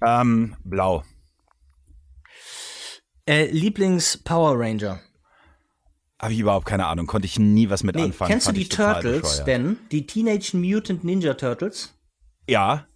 Ähm, blau. Äh, Lieblings-Power Ranger. Habe ich überhaupt keine Ahnung, konnte ich nie was mit Nee, anfangen. kennst du die Turtles. Ben? Die Teenage Mutant Ninja Turtles? Ja,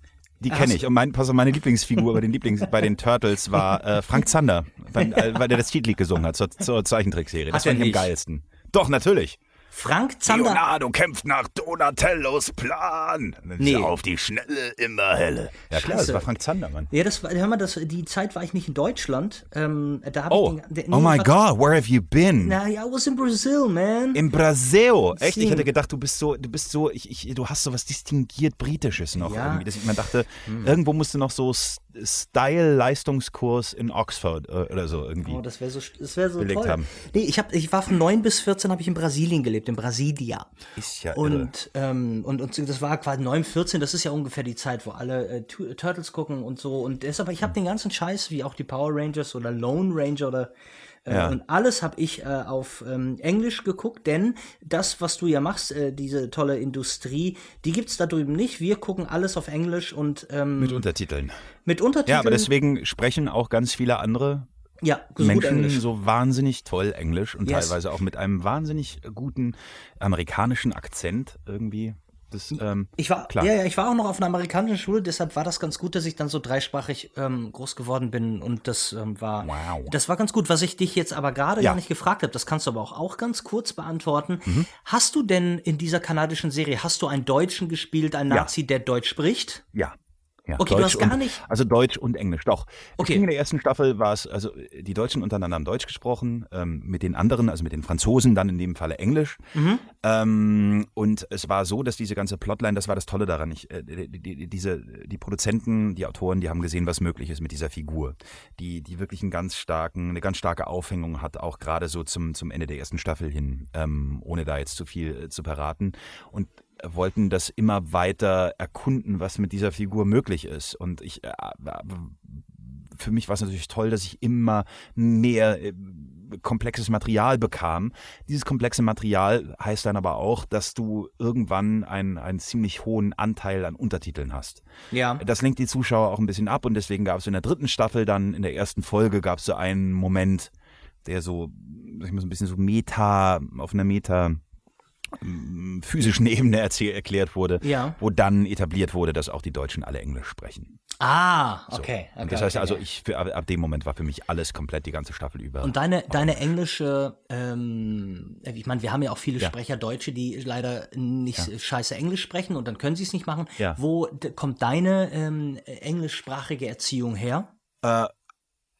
die kenne ich. Und mein, pass auf, meine Lieblingsfigur bei den Lieblings, bei den Turtles war äh, Frank Zander, beim, äh, weil der das Titellied gesungen hat zur, zur Zeichentrickserie. Das fand ich am geilsten. Doch, natürlich. Frank Zander. Leonardo kämpft nach Donatellos Plan. Nee. Auf die Schnelle, immer helle. Ja klar, Scheiße. das war Frank Zander, Mann. Ja, das war, hör mal, das, die Zeit war ich nicht in Deutschland. Ähm, da hab Oh, ich den, den, oh my God, where have you been? Na, ja, I was in Brazil, man. Im Brasil. Echt? Ich hätte gedacht, du bist so, du bist so, ich, ich, du hast so was distinguiert Britisches noch Ja. Hm. irgendwie. Dass ich mir dachte, irgendwo musst du noch so, Style-Leistungskurs in Oxford äh, oder so irgendwie. Oh, das wäre so, das wär so toll. Haben. Nee, ich, hab, ich war von 9 bis 14 habe ich in Brasilien gelebt, in Brasilia. Ist ja und, ähm, und, und das war quasi 9, 14, das ist ja ungefähr die Zeit, wo alle äh, Turtles gucken und so. Und deshalb, ich habe den ganzen Scheiß, wie auch die Power Rangers oder Lone Ranger oder äh, ja. Und alles habe ich äh, auf ähm, Englisch geguckt, denn das, was du ja machst, äh, diese tolle Industrie, die gibt es da drüben nicht. Wir gucken alles auf Englisch und ähm, mit Untertiteln. Mit Untertiteln. Ja, aber deswegen sprechen auch ganz viele andere ja, Menschen so wahnsinnig toll Englisch und yes. teilweise auch mit einem wahnsinnig guten amerikanischen Akzent irgendwie. Das, ähm, ich war, klar. Ja, ja, ich war auch noch auf einer amerikanischen Schule, deshalb war das ganz gut, dass ich dann so dreisprachig ähm, groß geworden bin und das ähm, war, wow. das war ganz gut. Was ich dich jetzt aber gerade ja. gar nicht gefragt habe, das kannst du aber auch, auch ganz kurz beantworten. Mhm. Hast du denn in dieser kanadischen Serie, hast du einen Deutschen gespielt, einen Nazi, ja. der Deutsch spricht? Ja. Ja, okay, Deutsch du hast gar und, nicht. Also Deutsch und Englisch, doch. Okay. In der ersten Staffel war es, also die Deutschen untereinander haben Deutsch gesprochen, ähm, mit den anderen, also mit den Franzosen dann in dem Falle Englisch. Mhm. Ähm, und es war so, dass diese ganze Plotline, das war das Tolle daran, ich, äh, die, die, diese, die Produzenten, die Autoren, die haben gesehen, was möglich ist mit dieser Figur, die, die wirklich einen ganz starken, eine ganz starke Aufhängung hat, auch gerade so zum, zum Ende der ersten Staffel hin, ähm, ohne da jetzt zu viel äh, zu verraten. Und wollten das immer weiter erkunden, was mit dieser Figur möglich ist. Und ich, äh, für mich war es natürlich toll, dass ich immer mehr äh, komplexes Material bekam. Dieses komplexe Material heißt dann aber auch, dass du irgendwann einen, einen ziemlich hohen Anteil an Untertiteln hast. Ja. Das lenkt die Zuschauer auch ein bisschen ab und deswegen gab es in der dritten Staffel dann, in der ersten Folge, gab es so einen Moment, der so, sag ich mal, so ein bisschen so Meta, auf einer Meta- physischen Ebene erklärt wurde, ja. wo dann etabliert wurde, dass auch die Deutschen alle Englisch sprechen. Ah, okay. So. okay das heißt okay, also, ich für, ab dem Moment war für mich alles komplett die ganze Staffel über. Und deine, deine englische, ähm, ich meine, wir haben ja auch viele ja. Sprecher Deutsche, die leider nicht ja. scheiße Englisch sprechen und dann können sie es nicht machen. Ja. Wo kommt deine ähm, englischsprachige Erziehung her? Äh,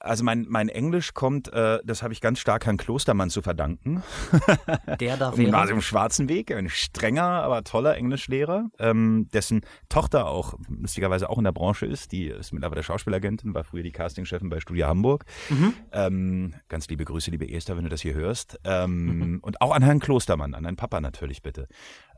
also mein, mein Englisch kommt, äh, das habe ich ganz stark Herrn Klostermann zu verdanken. Der da wäre. Gymnasium Schwarzenweg, ein strenger, aber toller Englischlehrer, ähm, dessen Tochter auch lustigerweise auch in der Branche ist. Die ist mittlerweile Schauspielagentin, war früher die Castingchefin bei Studio Hamburg. Mhm. Ähm, ganz liebe Grüße, liebe Esther, wenn du das hier hörst. Ähm, mhm. Und auch an Herrn Klostermann, an deinen Papa natürlich bitte.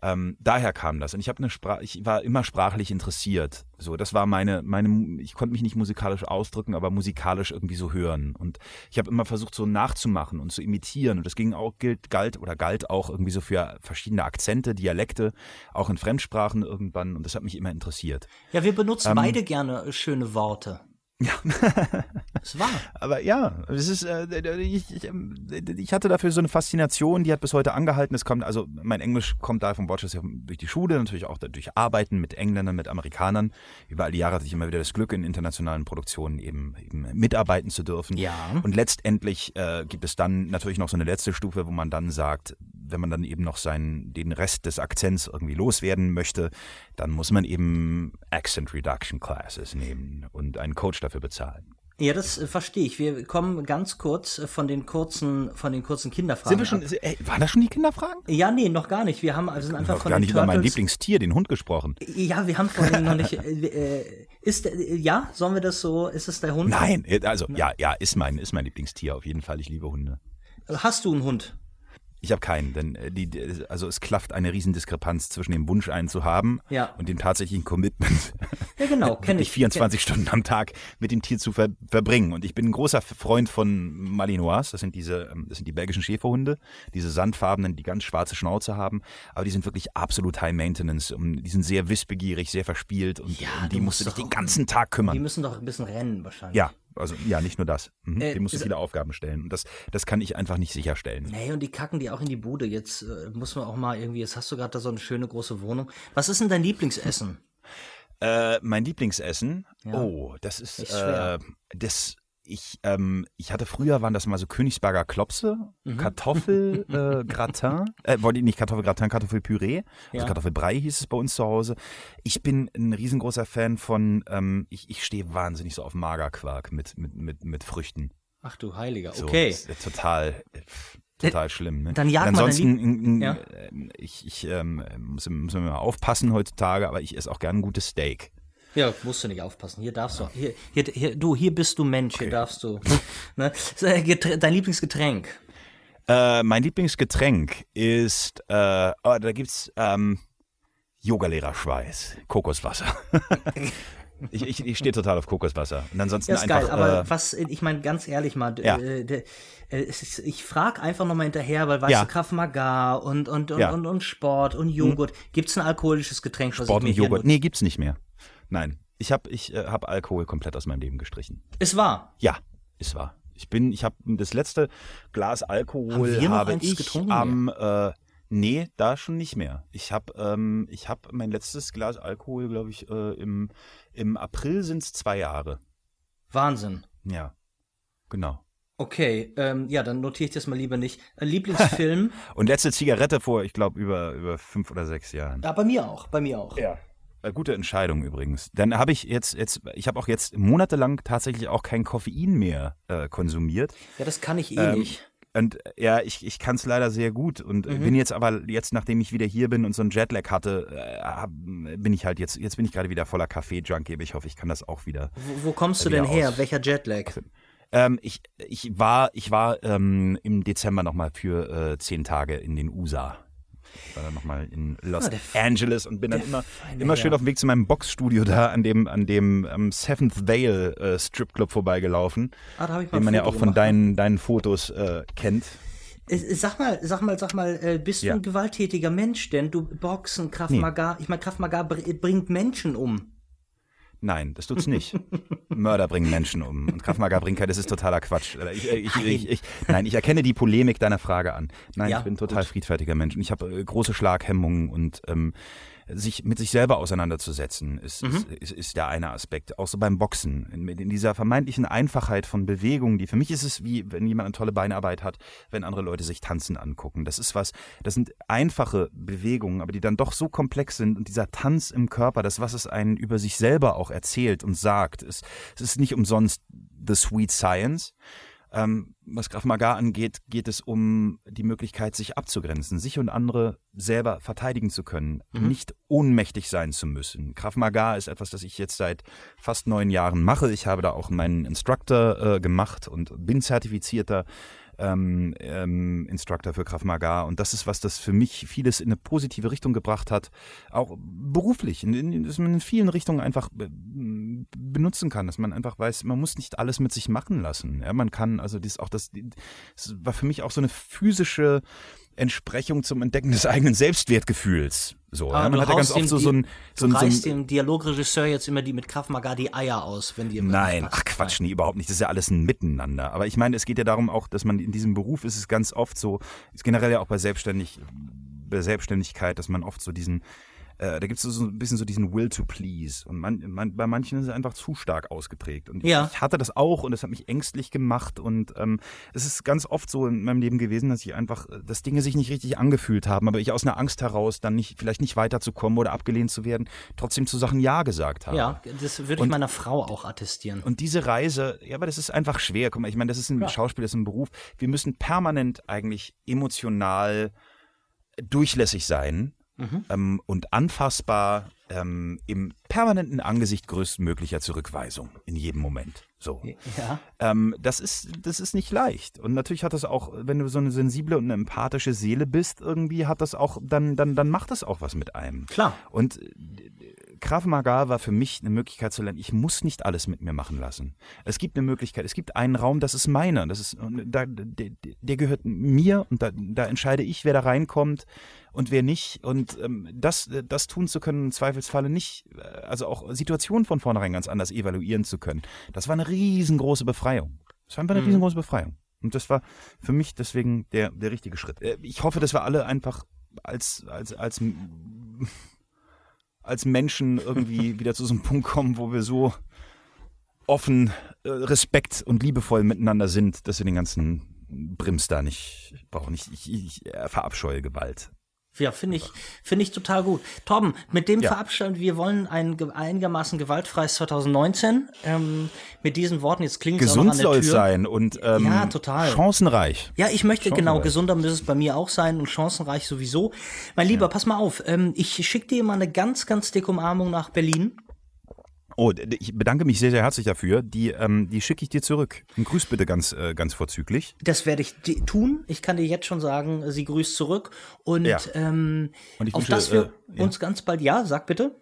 Ähm, daher kam das. Und ich habe eine Sprache, ich war immer sprachlich interessiert. So, das war meine, meine, ich konnte mich nicht musikalisch ausdrücken, aber musikalisch irgendwie so hören. Und ich habe immer versucht, so nachzumachen und zu imitieren. Und das ging auch, gilt, galt oder galt auch irgendwie so für verschiedene Akzente, Dialekte, auch in Fremdsprachen irgendwann. Und das hat mich immer interessiert. Ja, wir benutzen ähm, beide gerne schöne Worte. Ja. Es war. Aber ja, es ist, äh, ich, ich, ähm, ich, hatte dafür so eine Faszination, die hat bis heute angehalten. Es kommt, also mein Englisch kommt da von Rochester durch die Schule, natürlich auch durch Arbeiten mit Engländern, mit Amerikanern. Über all die Jahre hatte ich immer wieder das Glück, in internationalen Produktionen eben, eben mitarbeiten zu dürfen. Ja. Und letztendlich äh, gibt es dann natürlich noch so eine letzte Stufe, wo man dann sagt, wenn man dann eben noch seinen, den Rest des Akzents irgendwie loswerden möchte, dann muss man eben Accent Reduction Classes nehmen und einen Coach dafür bezahlen. Ja, das äh, verstehe ich. Wir kommen ganz kurz äh, von den kurzen, von den kurzen Kinderfragen. Sind wir schon, ey, waren das schon die Kinderfragen? Ja, nee, noch gar nicht. Wir haben also sind einfach von gar nicht Turtles, über mein Lieblingstier, den Hund, gesprochen. Ja, wir haben vorhin noch nicht. Äh, äh ist ja, sollen wir das so? Ist es der Hund? Nein, also ja, ja, ist mein, ist mein Lieblingstier auf jeden Fall. Ich liebe Hunde. Hast du einen Hund? Ich habe keinen, denn äh, die, also es klafft eine Riesendiskrepanz zwischen dem Wunsch, einen zu haben ja. und dem tatsächlichen Commitment. Ja, genau, kenne ich. 24 kenn Stunden am Tag mit dem Tier zu ver verbringen. Und ich bin ein großer Freund von Malinois. Das sind diese, ähm, das sind die belgischen Schäferhunde, diese sandfarbenen, die ganz schwarze Schnauze haben. Aber die sind wirklich absolut High Maintenance. Die sind sehr wissbegierig, sehr verspielt und ja, um die musst du dich den ganzen Tag kümmern. Die müssen doch ein bisschen rennen wahrscheinlich. Ja, also ja, nicht nur das. Mhm. Äh, Dem musst du viele Aufgaben stellen. Und das, das kann ich einfach nicht sicherstellen. Nee, und die kacken die auch in die Bude. Jetzt äh, muss man auch mal irgendwie, jetzt hast du gerade da so eine schöne große Wohnung. Was ist denn dein Lieblingsessen? Äh, mein Lieblingsessen? Ja. Oh, das ist, ist äh, das ich, ähm, ich hatte früher, waren das mal so Königsberger Klopse, mhm. Kartoffelgratin, äh, wollte ich nicht Kartoffelgratin, Kartoffelpüree, also ja. Kartoffelbrei hieß es bei uns zu Hause. Ich bin ein riesengroßer Fan von, ähm, ich, ich stehe wahnsinnig so auf Magerquark mit, mit, mit, mit Früchten. Ach du Heiliger, okay. So, total, total schlimm. Ne? Dann jagt ansonsten, man ja. Äh, ich, ich ähm, muss, muss mal aufpassen heutzutage, aber ich esse auch gerne ein gutes Steak. Ja, musst du nicht aufpassen. Hier darfst du. Hier, hier, hier, du, hier bist du Mensch, okay. hier darfst du. ne? Dein Lieblingsgetränk? Äh, mein Lieblingsgetränk ist, äh, oh, da gibt's ähm, Yogalehrer-Schweiß, Kokoswasser. ich, ich, ich stehe total auf Kokoswasser. Und ansonsten ja, ist einfach, geil, aber äh, was, ich meine, ganz ehrlich mal, ja. äh, äh, ist, ich frage einfach nochmal hinterher, weil weißt ja. du, Krav Maga und, und, und, ja. und, und, Sport und Joghurt. Hm. Gibt es ein alkoholisches Getränk? Sport und Joghurt? Nee, gibt's nicht mehr. Nein. Ich habe ich, äh, hab Alkohol komplett aus meinem Leben gestrichen. Es war? Ja, es war. Ich bin, ich habe das letzte Glas Alkohol habe ich getrunken, am äh, Nee, da schon nicht mehr. Ich habe ähm, hab mein letztes Glas Alkohol, glaube ich, äh, im, im April sind es zwei Jahre. Wahnsinn. Ja, genau. Okay, ähm, ja, dann notiere ich das mal lieber nicht. Ein Lieblingsfilm. Und letzte Zigarette vor, ich glaube, über, über fünf oder sechs Jahren. Ja, bei mir auch, bei mir auch. Ja. Äh, gute Entscheidung übrigens. Dann habe ich jetzt, jetzt, ich habe auch jetzt monatelang tatsächlich auch kein Koffein mehr äh, konsumiert. Ja, das kann ich eh ähm, nicht. Und ja, ich, ich kann es leider sehr gut und mhm. bin jetzt aber jetzt, nachdem ich wieder hier bin und so einen Jetlag hatte, äh, bin ich halt jetzt, jetzt bin ich gerade wieder voller Kaffee-Junkie, ich hoffe, ich kann das auch wieder. Wo, wo kommst du denn her? Aus. Welcher Jetlag? Ähm, ich, ich war, ich war ähm, im Dezember nochmal für äh, zehn Tage in den USA war dann nochmal in Los ah, Angeles und bin dann immer, immer schön auf dem Weg zu meinem Boxstudio da an dem, an dem um, Seventh Vale äh, Stripclub vorbeigelaufen, ah, den man ja auch von deinen, deinen Fotos äh, kennt. Sag mal, sag mal, sag mal, äh, bist ja. du ein gewalttätiger Mensch? Denn du Boxen, Kraft Maga, ich meine, Kraft Maga bringt Menschen um. Nein, das tut's nicht. Mörder bringen Menschen um. Und Kraftmager bringt das ist totaler Quatsch. Ich, ich, ich, ich, nein, ich erkenne die Polemik deiner Frage an. Nein, ja, ich bin total gut. friedfertiger Mensch und ich habe äh, große Schlaghemmungen und ähm, sich mit sich selber auseinanderzusetzen, ist, mhm. ist, ist, ist, der eine Aspekt. Auch so beim Boxen, in, in, dieser vermeintlichen Einfachheit von Bewegungen, die für mich ist es wie, wenn jemand eine tolle Beinarbeit hat, wenn andere Leute sich tanzen angucken. Das ist was, das sind einfache Bewegungen, aber die dann doch so komplex sind und dieser Tanz im Körper, das, was es einen über sich selber auch erzählt und sagt, ist, es ist nicht umsonst the sweet science. Ähm, was Graf Magar angeht, geht es um die Möglichkeit, sich abzugrenzen, sich und andere selber verteidigen zu können, mhm. nicht ohnmächtig sein zu müssen. Graf Magar ist etwas, das ich jetzt seit fast neun Jahren mache. Ich habe da auch meinen Instructor äh, gemacht und bin zertifizierter ähm, ähm, Instructor für Krav Maga. Und das ist was, das für mich vieles in eine positive Richtung gebracht hat, auch beruflich, in, in, dass man in vielen Richtungen einfach benutzen kann, dass man einfach weiß, man muss nicht alles mit sich machen lassen. Ja, man kann, also das auch das, das war für mich auch so eine physische Entsprechung zum Entdecken des eigenen Selbstwertgefühls. So, ja, man hat ja ganz oft so, so ein. So du reißt so dem Dialogregisseur jetzt immer die mit Maga die Eier aus, wenn die immer. Nein, ach Quatsch, nee, überhaupt nicht. Das ist ja alles ein Miteinander. Aber ich meine, es geht ja darum auch, dass man in diesem Beruf ist es ganz oft so, ist generell ja auch bei Selbstständig, bei Selbstständigkeit, dass man oft so diesen, äh, da gibt es so ein bisschen so diesen Will to Please. Und man, man, bei manchen ist es einfach zu stark ausgeprägt. Und ja. ich, hatte das auch und das hat mich ängstlich gemacht. Und ähm, es ist ganz oft so in meinem Leben gewesen, dass ich einfach, äh, dass Dinge sich nicht richtig angefühlt haben, aber ich aus einer Angst heraus, dann nicht, vielleicht nicht weiterzukommen oder abgelehnt zu werden, trotzdem zu Sachen Ja gesagt habe. Ja, das würde ich meiner Frau auch attestieren. Und diese Reise, ja, aber das ist einfach schwer. Guck mal, ich meine, das ist ein ja. Schauspiel, das ist ein Beruf. Wir müssen permanent eigentlich emotional durchlässig sein mhm. ähm, und anfassbar ähm, im permanenten Angesicht größtmöglicher Zurückweisung in jedem Moment. So. Ja. Ähm, das ist, das ist nicht leicht. Und natürlich hat das auch, wenn du so eine sensible und eine empathische Seele bist, irgendwie hat das auch, dann, dann, dann macht das auch was mit einem. Klar. Und Krav Maga war für mich eine Möglichkeit zu lernen, ich muss nicht alles mit mir machen lassen. Es gibt eine Möglichkeit, es gibt einen Raum, das ist meiner, das ist, da, der, der gehört mir und da, da entscheide ich, wer da reinkommt und wer nicht. Und ähm, das, das tun zu können, im Zweifelsfalle nicht, also auch Situationen von vornherein ganz anders evaluieren zu können. Das war eine riesengroße Befreiung. Das war einfach eine mhm. riesengroße Befreiung. Und das war für mich deswegen der, der richtige Schritt. Äh, ich hoffe, dass wir alle einfach als, als, als als Menschen irgendwie wieder zu so einem Punkt kommen, wo wir so offen, äh, respekt und liebevoll miteinander sind, dass wir den ganzen Brims da nicht brauchen. Ich, ich, ich verabscheue Gewalt. Ja, finde ich, finde ich total gut. Torben, mit dem ja. verabschieden wir wollen ein einigermaßen gewaltfreies 2019. Ähm, mit diesen Worten, jetzt klingt es Gesund soll es sein und ähm, ja, total. chancenreich. Ja, ich möchte, genau, gesunder müsste es bei mir auch sein und chancenreich sowieso. Mein Lieber, ja. pass mal auf, ähm, ich schicke dir mal eine ganz, ganz dicke Umarmung nach Berlin. Oh, ich bedanke mich sehr, sehr herzlich dafür. Die, ähm, die schicke ich dir zurück. Und grüß bitte ganz, äh, ganz vorzüglich. Das werde ich tun. Ich kann dir jetzt schon sagen, sie grüßt zurück. Und, ja. ähm, Und ich auf wünsche, dass wir äh, uns ganz bald, ja, sag bitte.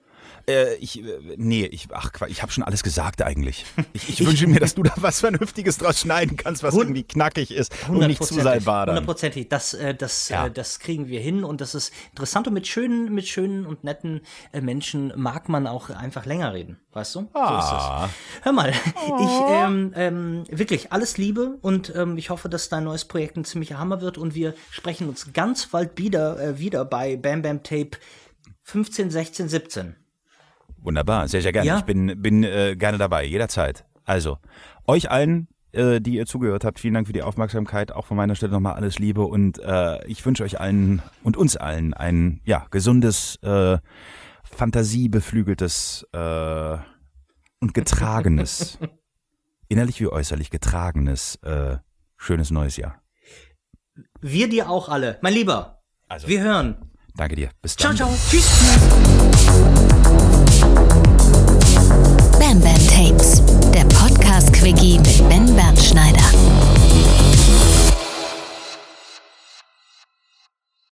Äh, ich, äh, nee, ich, ach, ich habe schon alles gesagt eigentlich. Ich, ich wünsche mir, dass du da was Vernünftiges draus schneiden kannst, was irgendwie knackig ist und nicht zu salbadern. Hundertprozentig, das, äh, das, ja. äh, das kriegen wir hin und das ist interessant und mit schönen, mit schönen und netten Menschen mag man auch einfach länger reden, weißt du? Ah. So ist es. Ah. Hör mal, oh. ich, ähm, ähm, wirklich alles Liebe und ähm, ich hoffe, dass dein neues Projekt ein ziemlicher Hammer wird und wir sprechen uns ganz bald wieder, äh, wieder bei Bam Bam Tape 15, 16, 17. Wunderbar, sehr, sehr gerne. Ja? Ich bin, bin äh, gerne dabei, jederzeit. Also, euch allen, äh, die ihr zugehört habt, vielen Dank für die Aufmerksamkeit. Auch von meiner Stelle nochmal alles Liebe und äh, ich wünsche euch allen und uns allen ein ja, gesundes, äh, fantasiebeflügeltes äh, und getragenes, innerlich wie äußerlich getragenes, äh, schönes neues Jahr. Wir dir auch alle. Mein Lieber, also, wir hören. Danke dir. Bis dann. Ciao, ciao. Tschüss. Slam Band Tapes, der Podcast-Quickie mit Ben Bernschneider.